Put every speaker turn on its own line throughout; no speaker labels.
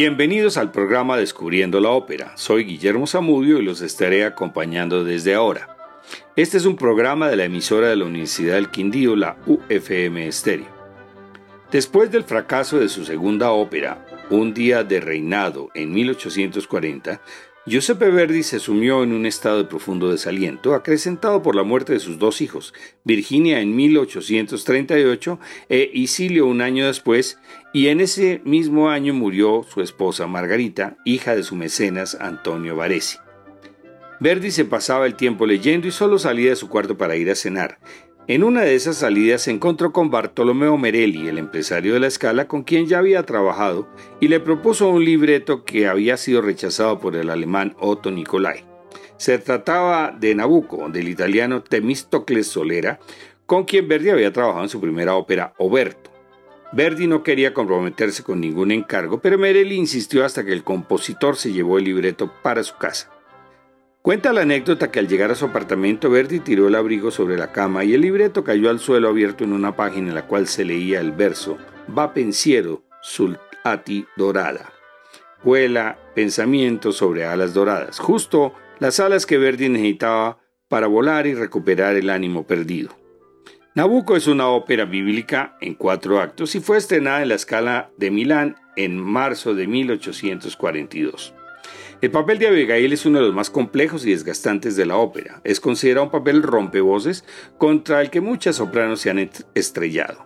Bienvenidos al programa Descubriendo la Ópera. Soy Guillermo Zamudio y los estaré acompañando desde ahora. Este es un programa de la emisora de la Universidad del Quindío, la UFM Estéreo. Después del fracaso de su segunda ópera, Un día de reinado, en 1840, Giuseppe Verdi se sumió en un estado de profundo desaliento, acrecentado por la muerte de sus dos hijos, Virginia en 1838 e Isilio un año después, y en ese mismo año murió su esposa Margarita, hija de su mecenas Antonio Varesi. Verdi se pasaba el tiempo leyendo y solo salía de su cuarto para ir a cenar. En una de esas salidas se encontró con Bartolomeo Merelli, el empresario de la escala con quien ya había trabajado, y le propuso un libreto que había sido rechazado por el alemán Otto Nicolai. Se trataba de Nabucco, del italiano Temistocles Solera, con quien Verdi había trabajado en su primera ópera, Oberto. Verdi no quería comprometerse con ningún encargo, pero Merelli insistió hasta que el compositor se llevó el libreto para su casa. Cuenta la anécdota que al llegar a su apartamento, Verdi tiró el abrigo sobre la cama y el libreto cayó al suelo abierto en una página en la cual se leía el verso Va pensiero sul ati dorada. Vuela pensamiento sobre alas doradas, justo las alas que Verdi necesitaba para volar y recuperar el ánimo perdido. Nabucco es una ópera bíblica en cuatro actos y fue estrenada en la escala de Milán en marzo de 1842. El papel de Abigail es uno de los más complejos y desgastantes de la ópera. Es considerado un papel rompevoces contra el que muchas sopranos se han estrellado.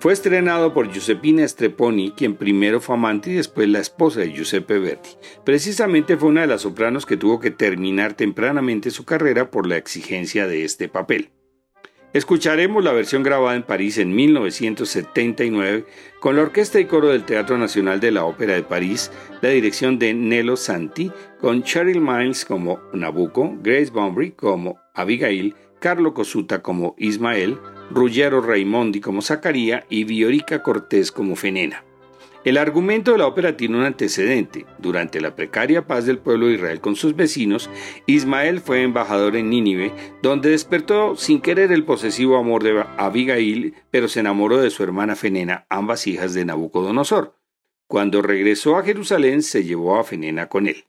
Fue estrenado por Giuseppina Streponi, quien primero fue amante y después la esposa de Giuseppe Verdi. Precisamente fue una de las sopranos que tuvo que terminar tempranamente su carrera por la exigencia de este papel. Escucharemos la versión grabada en París en 1979 con la orquesta y coro del Teatro Nacional de la Ópera de París, la dirección de Nello Santi, con Cheryl Miles como Nabucco, Grace Bombury como Abigail, Carlo Cosuta como Ismael, Ruggero Raimondi como Zacaría y Viorica Cortés como Fenena. El argumento de la ópera tiene un antecedente. Durante la precaria paz del pueblo de Israel con sus vecinos, Ismael fue embajador en Nínive, donde despertó sin querer el posesivo amor de Abigail, pero se enamoró de su hermana Fenena, ambas hijas de Nabucodonosor. Cuando regresó a Jerusalén, se llevó a Fenena con él.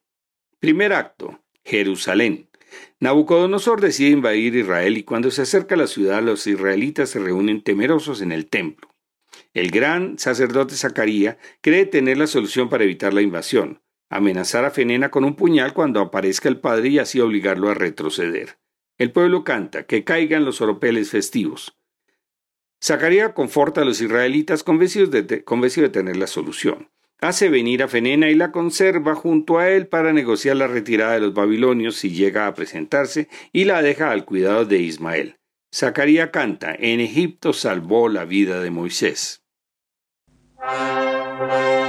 Primer acto. Jerusalén. Nabucodonosor decide invadir Israel y cuando se acerca a la ciudad los israelitas se reúnen temerosos en el templo. El gran sacerdote Zacarías cree tener la solución para evitar la invasión, amenazar a Fenena con un puñal cuando aparezca el padre y así obligarlo a retroceder. El pueblo canta, que caigan los oropeles festivos. Zacarías conforta a los israelitas convencidos convencido de tener la solución. Hace venir a Fenena y la conserva junto a él para negociar la retirada de los babilonios si llega a presentarse y la deja al cuidado de Ismael. Zacarías canta, en Egipto salvó la vida de Moisés.
Música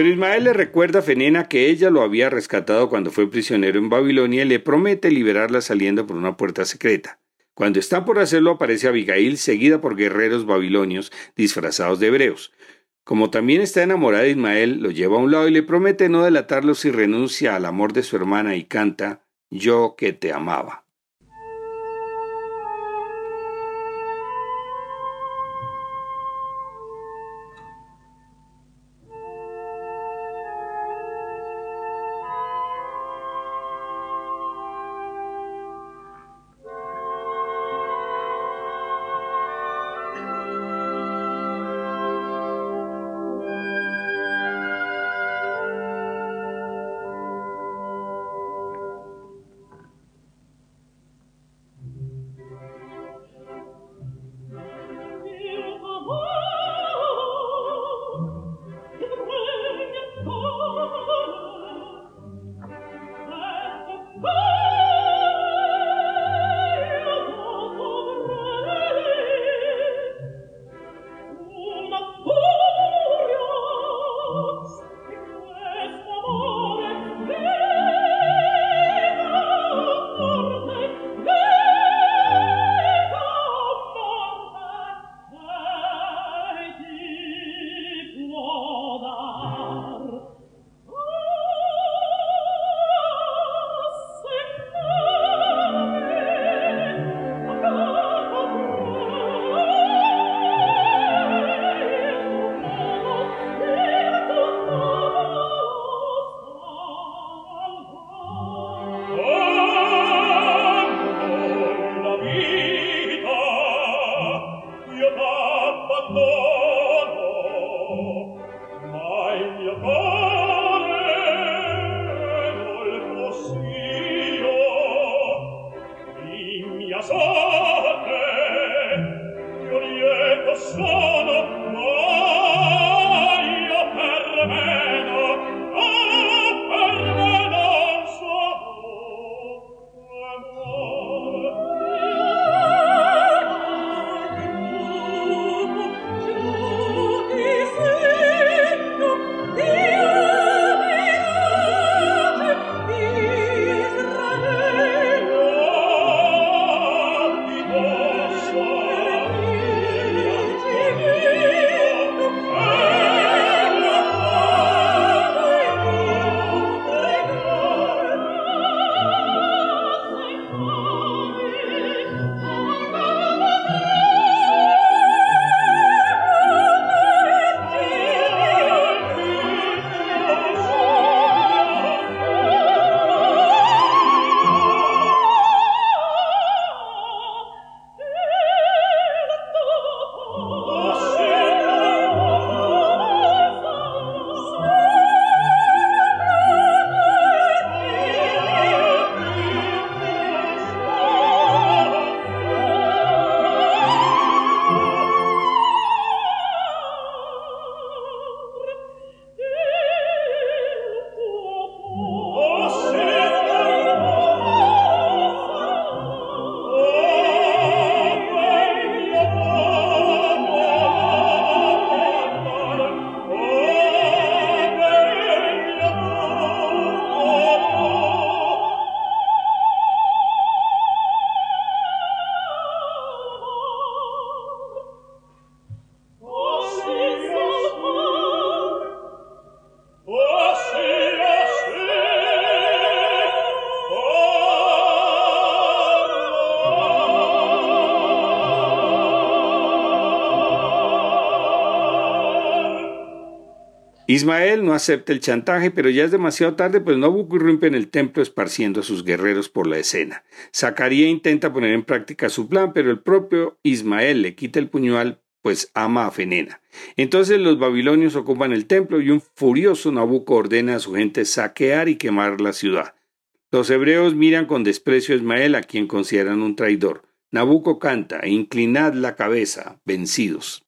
Pero Ismael le recuerda a Fenena que ella lo había rescatado cuando fue prisionero en Babilonia y le promete liberarla saliendo por una puerta secreta. Cuando está por hacerlo aparece Abigail seguida por guerreros babilonios disfrazados de hebreos. Como también está enamorada de Ismael, lo lleva a un lado y le promete no delatarlo si renuncia al amor de su hermana y canta Yo que te amaba. Ismael no acepta el chantaje, pero ya es demasiado tarde, pues Nabucco irrumpe en el templo esparciendo a sus guerreros por la escena. Zacarías intenta poner en práctica su plan, pero el propio Ismael le quita el puñal, pues ama a Fenena. Entonces los babilonios ocupan el templo y un furioso Nabucco ordena a su gente saquear y quemar la ciudad. Los hebreos miran con desprecio a Ismael, a quien consideran un traidor. Nabucco canta, inclinad la cabeza, vencidos.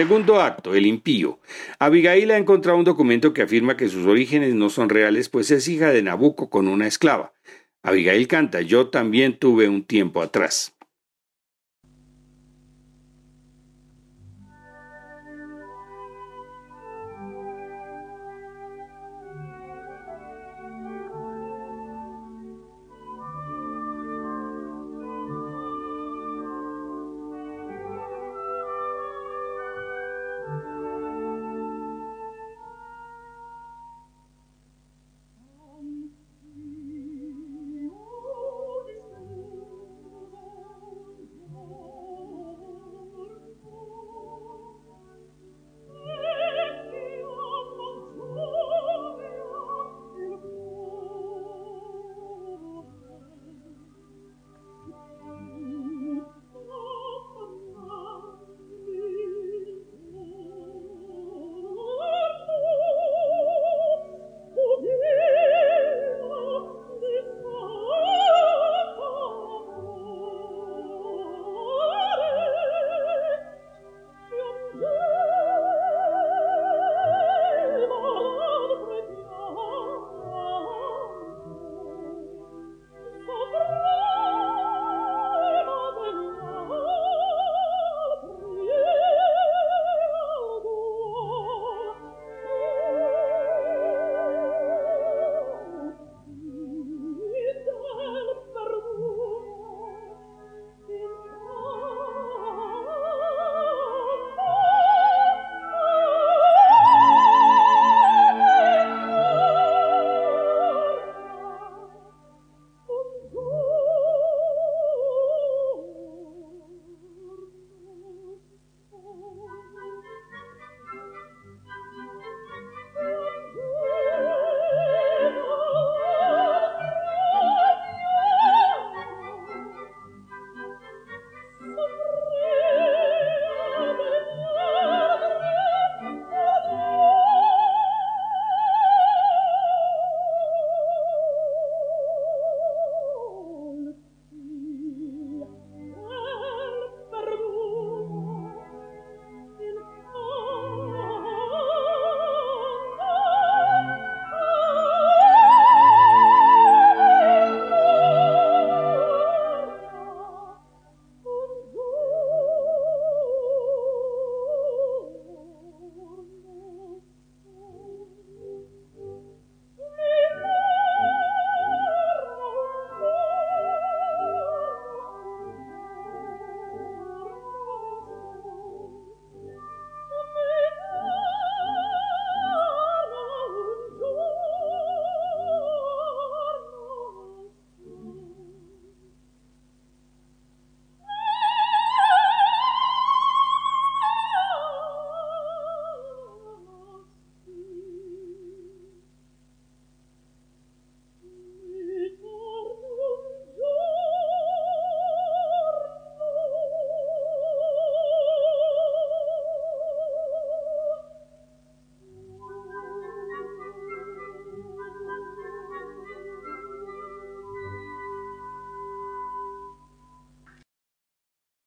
Segundo acto, el impío. Abigail ha encontrado un documento que afirma que sus orígenes no son reales, pues es hija de Nabucco con una esclava. Abigail canta, yo también tuve un tiempo atrás.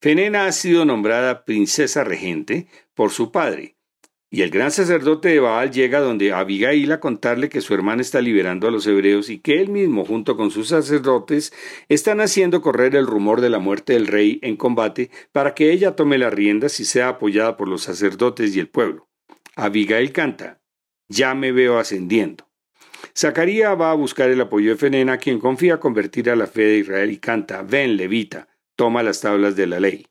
Fenena ha sido nombrada princesa regente por su padre, y el gran sacerdote de Baal llega donde Abigail a contarle que su hermana está liberando a los hebreos y que él mismo, junto con sus sacerdotes, están haciendo correr el rumor de la muerte del rey en combate para que ella tome las riendas y sea apoyada por los sacerdotes y el pueblo. Abigail canta, ya me veo ascendiendo. Zacarías va a buscar el apoyo de Fenena, quien confía convertir a la fe de Israel y canta, ven, levita, toma las tablas de la ley.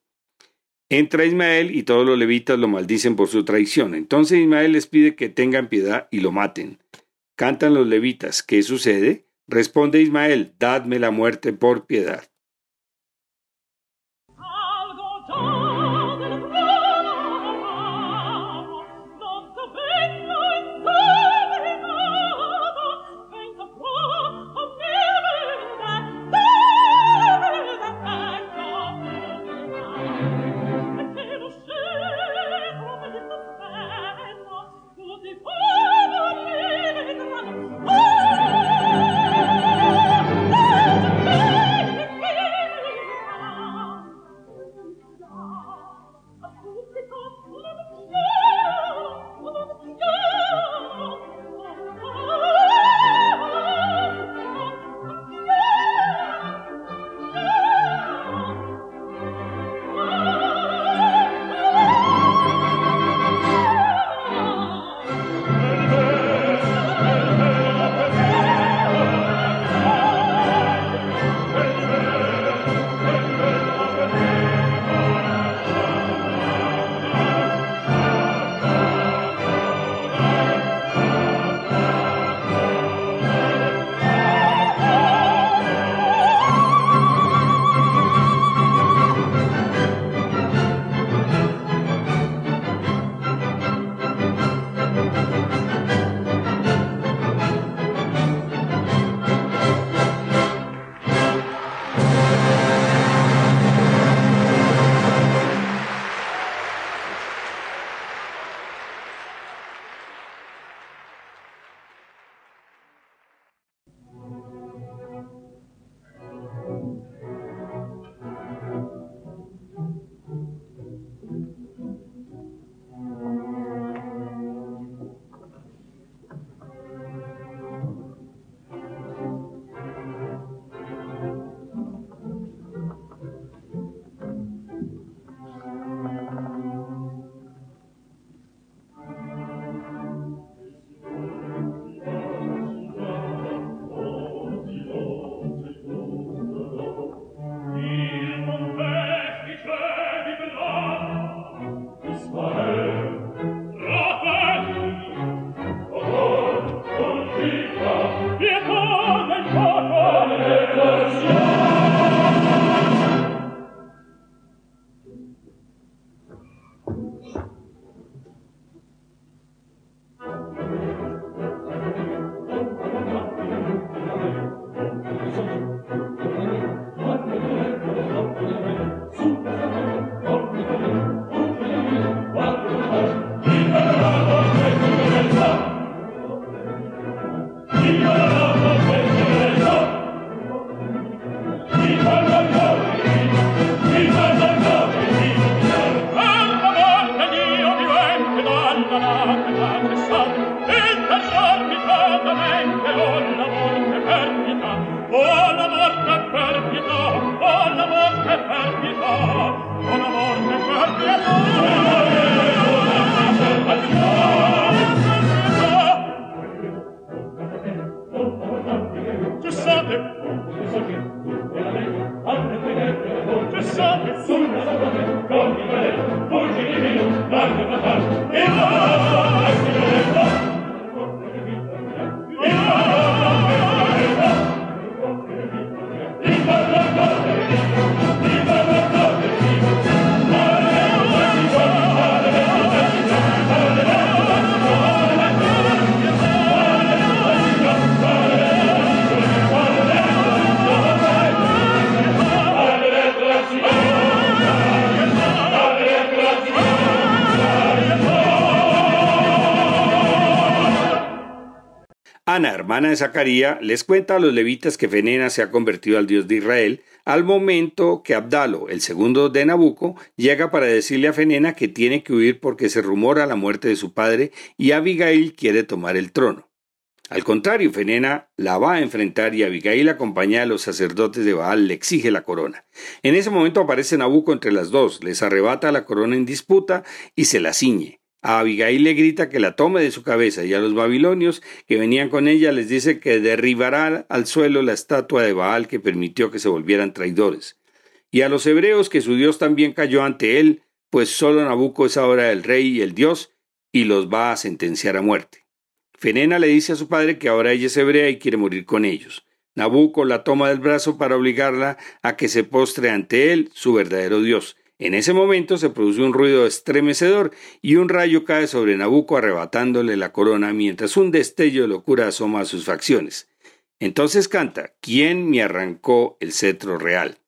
Entra Ismael y todos los levitas lo maldicen por su traición. Entonces Ismael les pide que tengan piedad y lo maten. Cantan los levitas, ¿qué sucede? Responde Ismael, dadme la muerte por piedad. Hermana de Zacarías, les cuenta a los levitas que Fenena se ha convertido al Dios de Israel al momento que Abdalo, el segundo de Nabucco, llega para decirle a Fenena que tiene que huir porque se rumora la muerte de su padre y Abigail quiere tomar el trono. Al contrario, Fenena la va a enfrentar y Abigail, acompañada de los sacerdotes de Baal, le exige la corona. En ese momento aparece Nabucco entre las dos, les arrebata la corona en disputa y se la ciñe. A Abigail le grita que la tome de su cabeza y a los babilonios que venían con ella les dice que derribará al suelo la estatua de Baal que permitió que se volvieran traidores. Y a los hebreos que su Dios también cayó ante él, pues solo Nabucco es ahora el rey y el Dios, y los va a sentenciar a muerte. Fenena le dice a su padre que ahora ella es hebrea y quiere morir con ellos. Nabucco la toma del brazo para obligarla a que se postre ante él, su verdadero Dios, en ese momento se produce un ruido estremecedor y un rayo cae sobre Nabucco arrebatándole la corona mientras un destello de locura asoma a sus facciones. Entonces canta, ¿quién me arrancó el cetro real?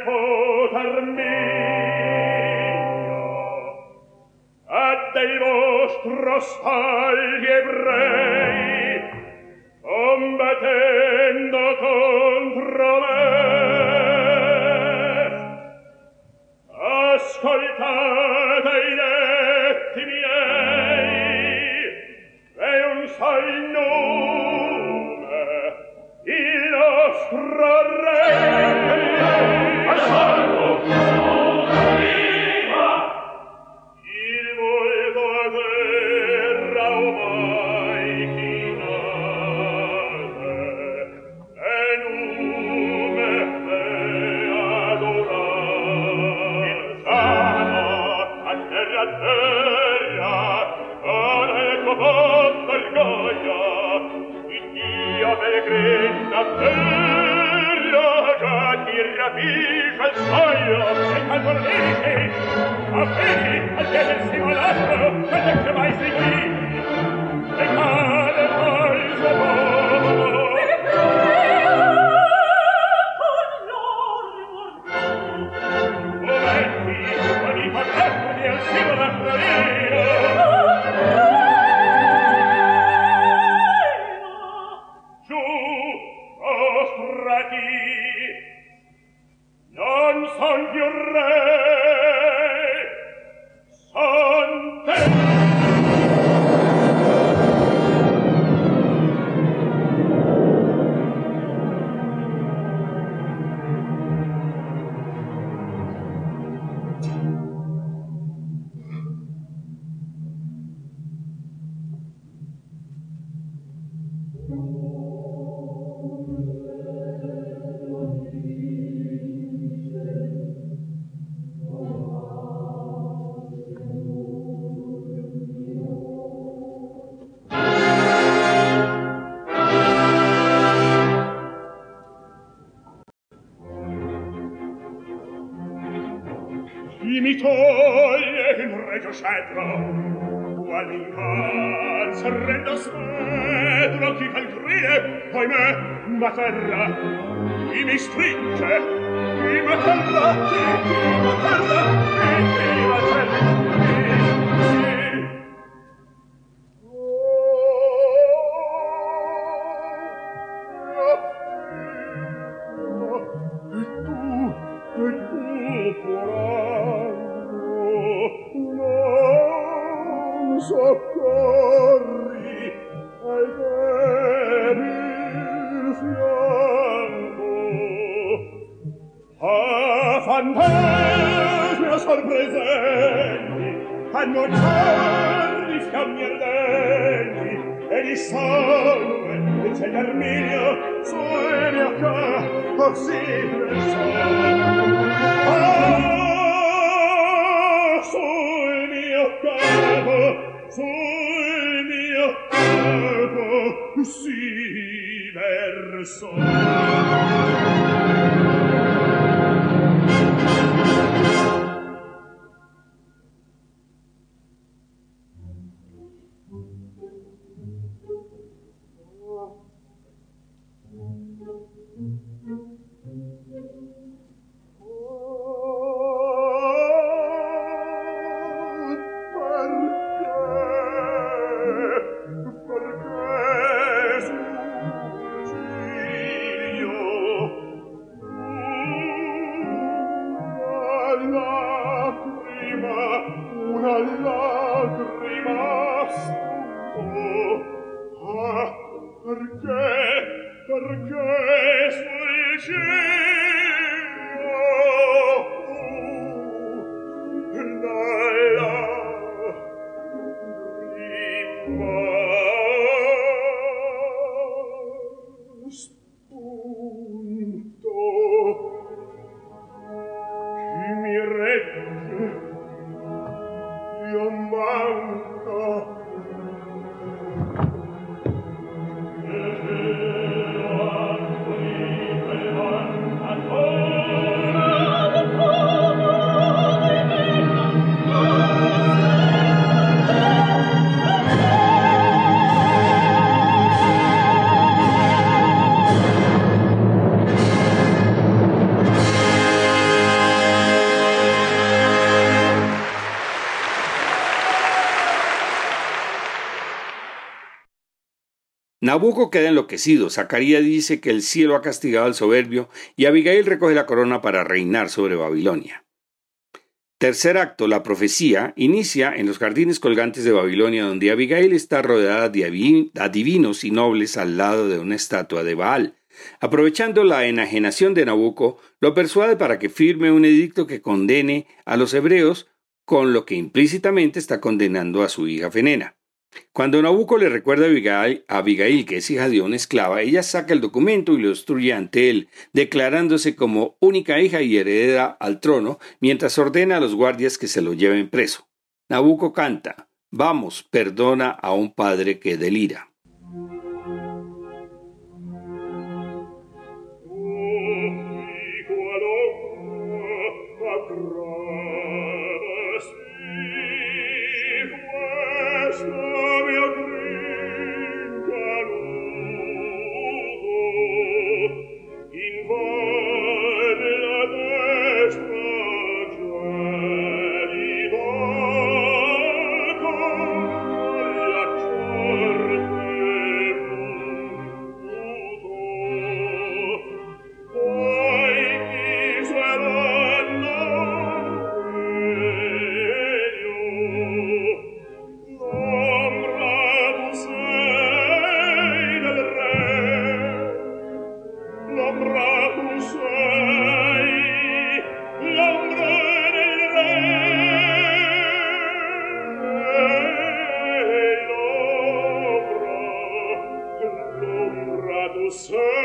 poter mio a dei vostro spagli ebrei combattendo contro me. Ascoltate Hey! Erminio, suene a ca, oh, così Ah, oh, sul mio capo, sul mio capo, oh, si versò. Nabucco queda enloquecido, Zacarías dice que el cielo ha castigado al soberbio y Abigail recoge la corona para reinar sobre Babilonia. Tercer acto, la profecía, inicia en los jardines colgantes de Babilonia donde Abigail está rodeada de adivinos y nobles al lado de una estatua de Baal. Aprovechando la enajenación de Nabucco, lo persuade para que firme un edicto que condene a los hebreos, con lo que implícitamente está condenando a su hija Fenena. Cuando Nabucco le recuerda a Abigail, que es hija de una esclava, ella saca el documento y lo destruye ante él, declarándose como única hija y heredera al trono, mientras ordena a los guardias que se lo lleven preso. Nabucco canta, Vamos, perdona a un padre que delira. sei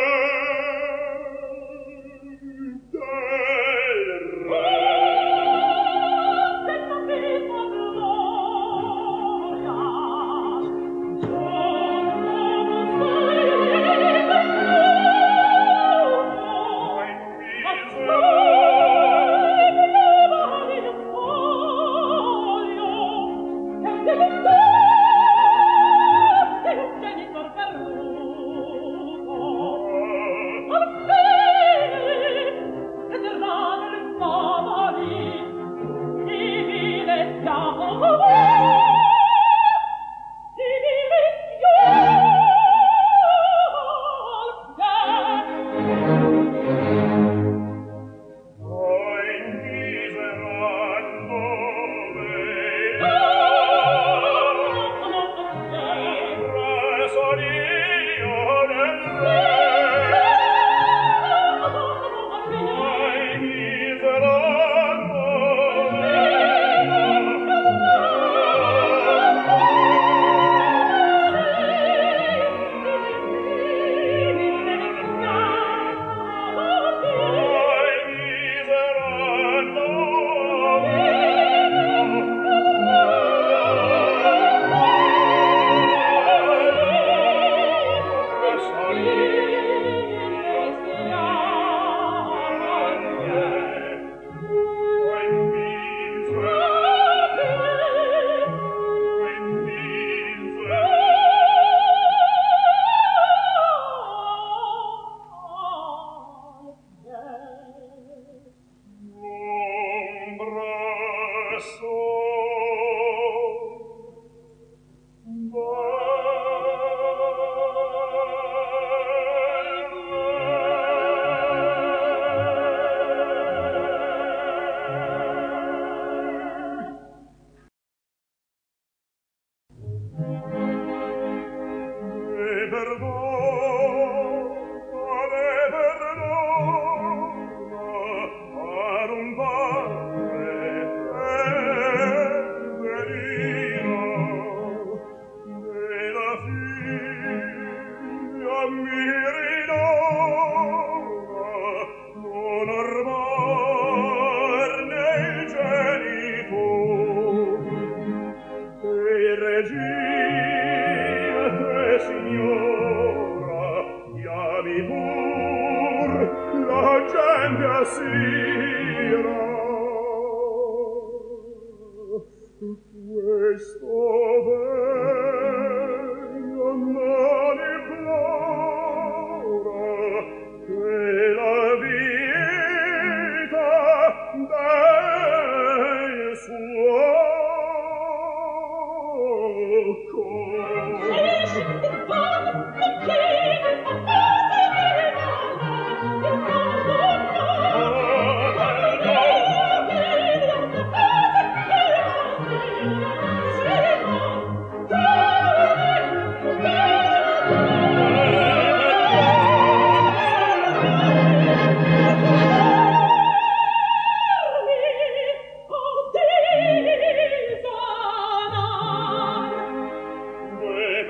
Christ.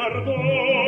perdono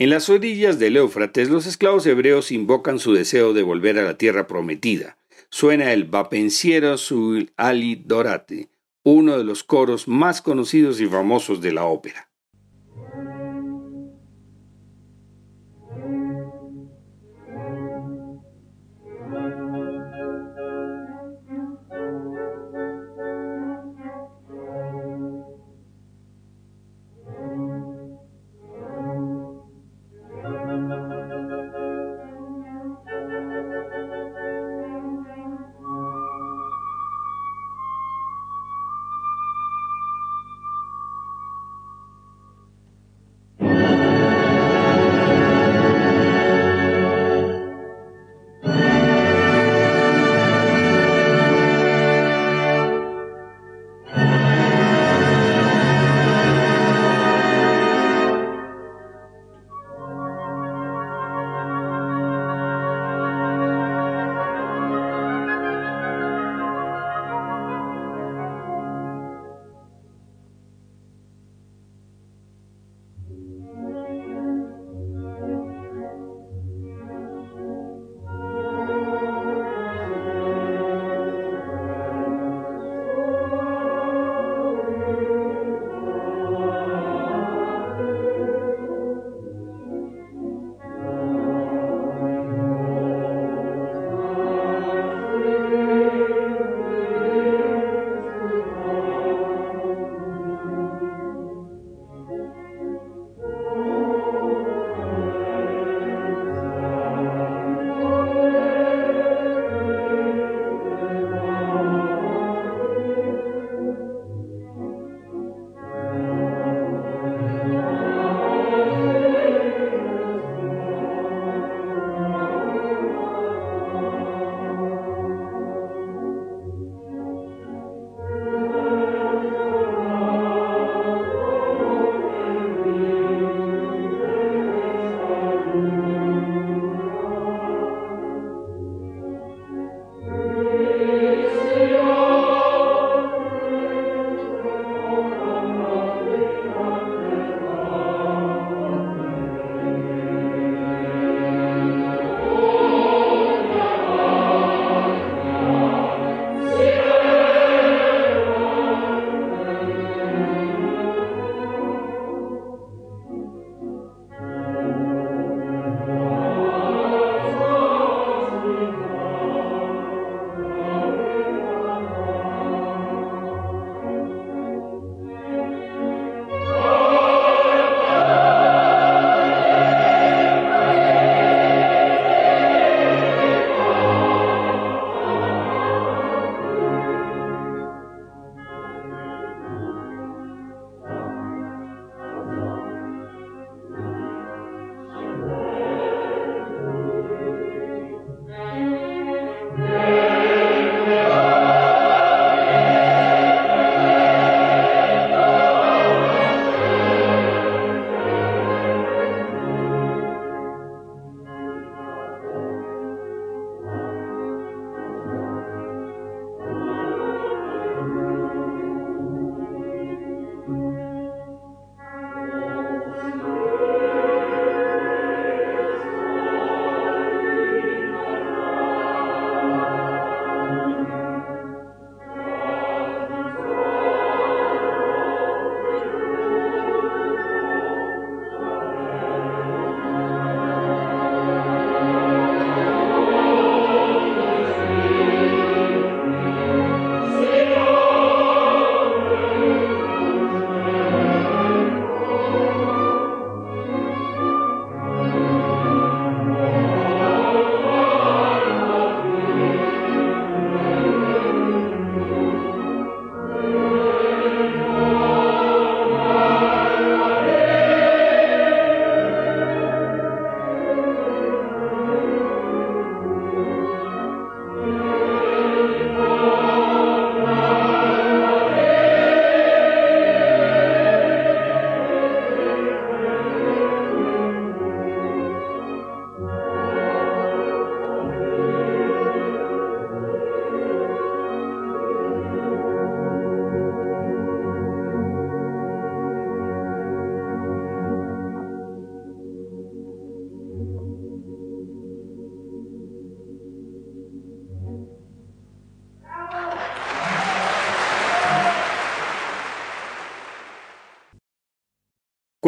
En las orillas del Éufrates, los esclavos hebreos invocan su deseo de volver a la tierra prometida. Suena el Vapenciero Sul Ali Dorate, uno de los coros más conocidos y famosos de la ópera.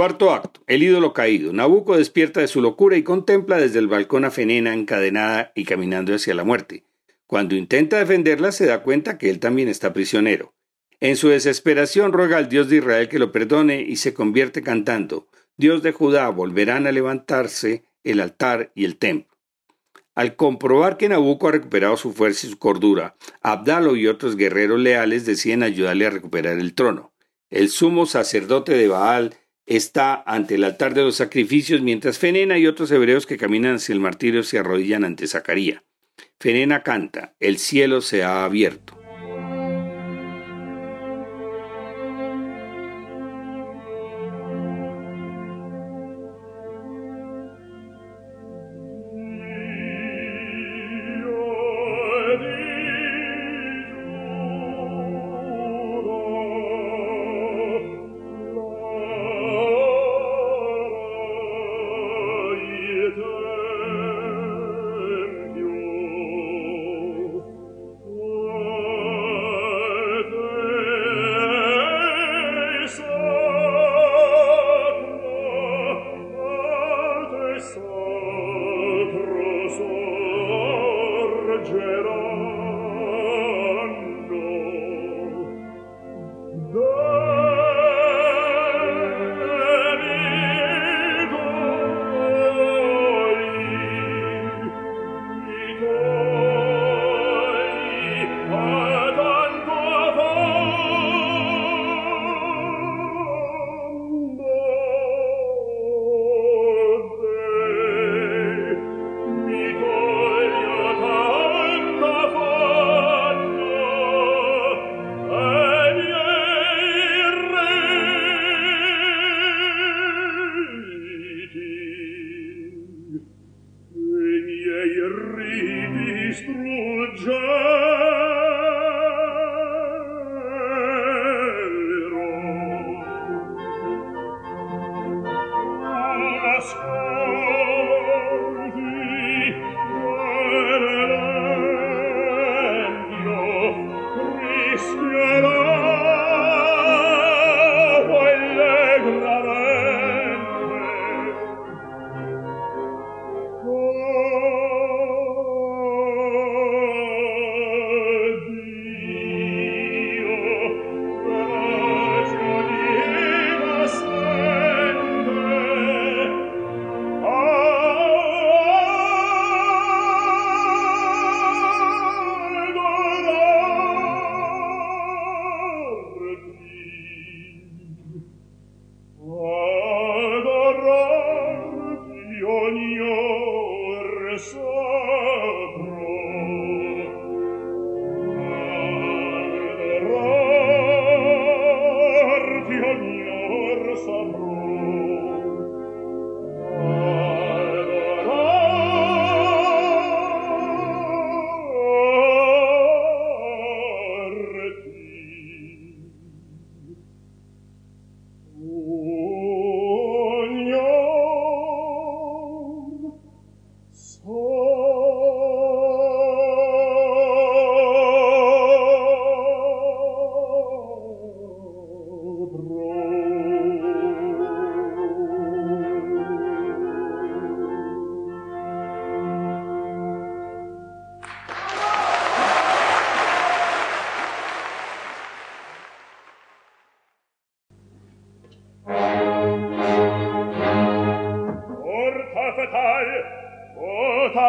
Cuarto acto. El ídolo caído. Nabucco despierta de su locura y contempla desde el balcón a Fenena encadenada y caminando hacia la muerte. Cuando intenta defenderla se da cuenta que él también está prisionero. En su desesperación ruega al Dios de Israel que lo perdone y se convierte cantando, Dios de Judá, volverán a levantarse el altar y el templo. Al comprobar que Nabucco ha recuperado su fuerza y su cordura, Abdalo y otros guerreros leales deciden ayudarle a recuperar el trono. El sumo sacerdote de Baal está ante el altar de los sacrificios, mientras Fenena y otros hebreos que caminan hacia el martirio se arrodillan ante Zacarías. Fenena canta, el cielo se ha abierto.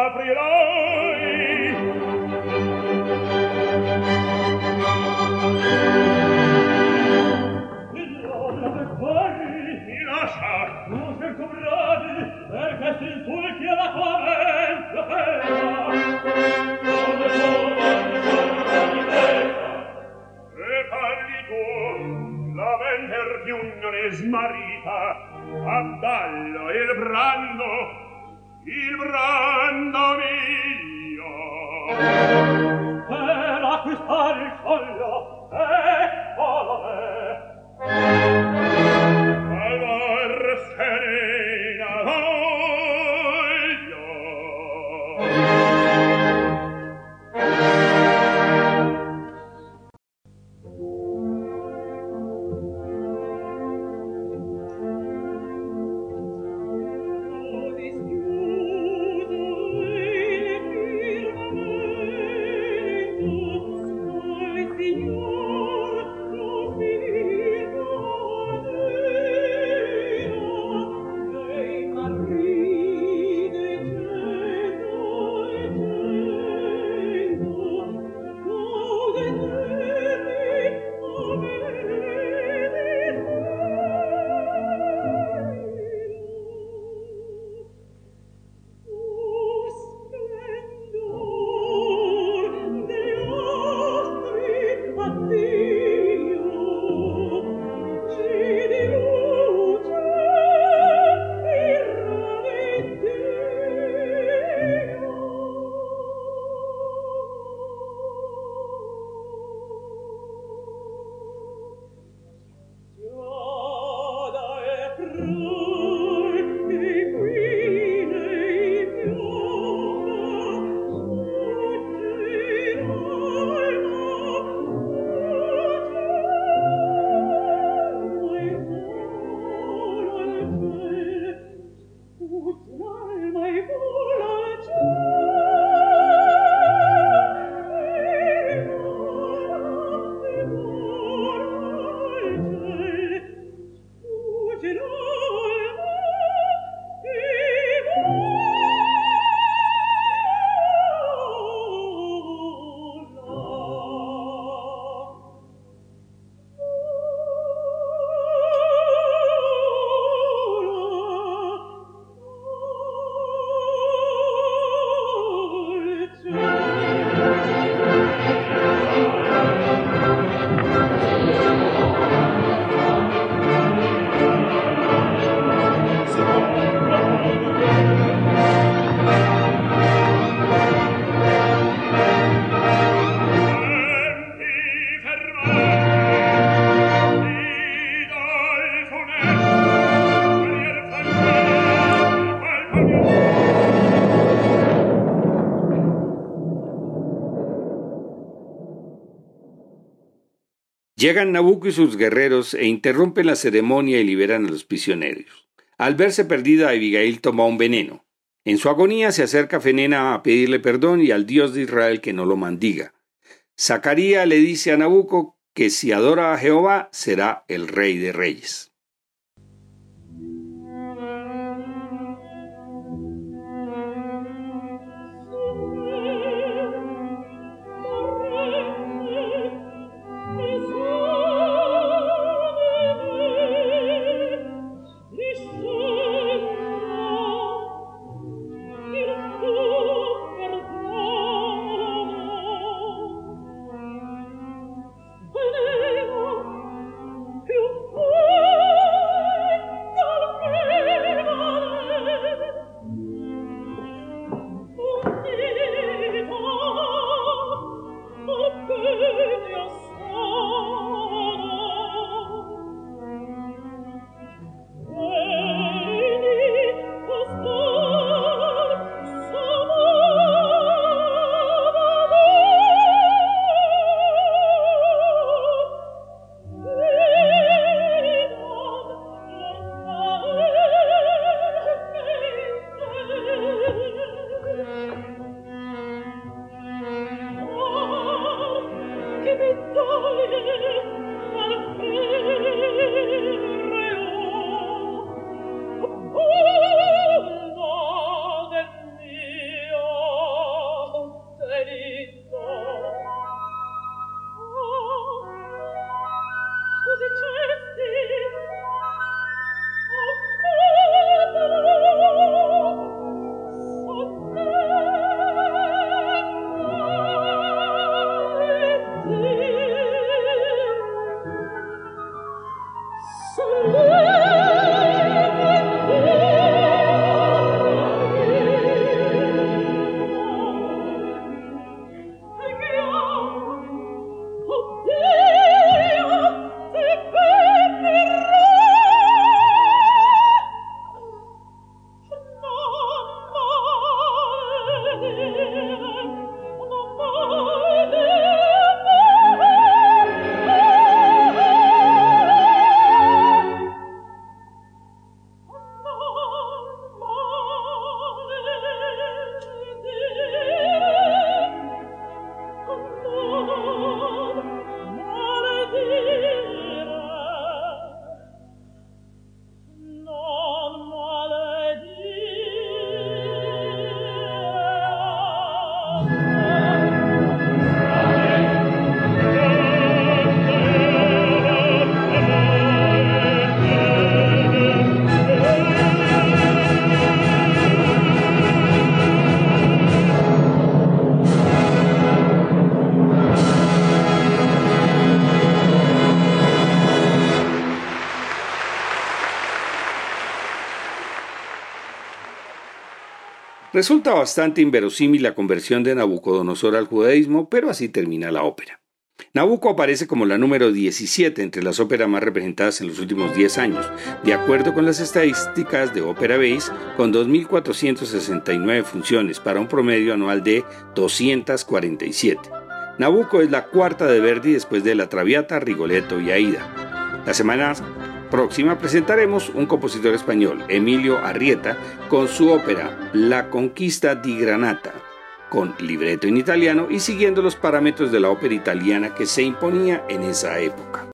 aprirà Llegan Nabucco y sus guerreros e interrumpen la ceremonia y liberan a los prisioneros. Al verse perdida, Abigail toma un veneno. En su agonía se acerca Fenena a pedirle perdón y al Dios de Israel que no lo mandiga. Zacarías le dice a Nabucco que si adora a Jehová será el rey de reyes. Resulta bastante inverosímil la conversión de Nabucodonosor al judaísmo, pero así termina la ópera. Nabucco aparece como la número 17 entre las óperas más representadas en los últimos 10 años, de acuerdo con las estadísticas de Opera Base, con 2.469 funciones para un promedio anual de 247. Nabucco es la cuarta de Verdi después de La Traviata, Rigoletto y Aida. La semana próxima presentaremos un compositor español, Emilio Arrieta, con su ópera La Conquista di Granata, con libreto en italiano y siguiendo los parámetros de la ópera italiana que se imponía en esa época.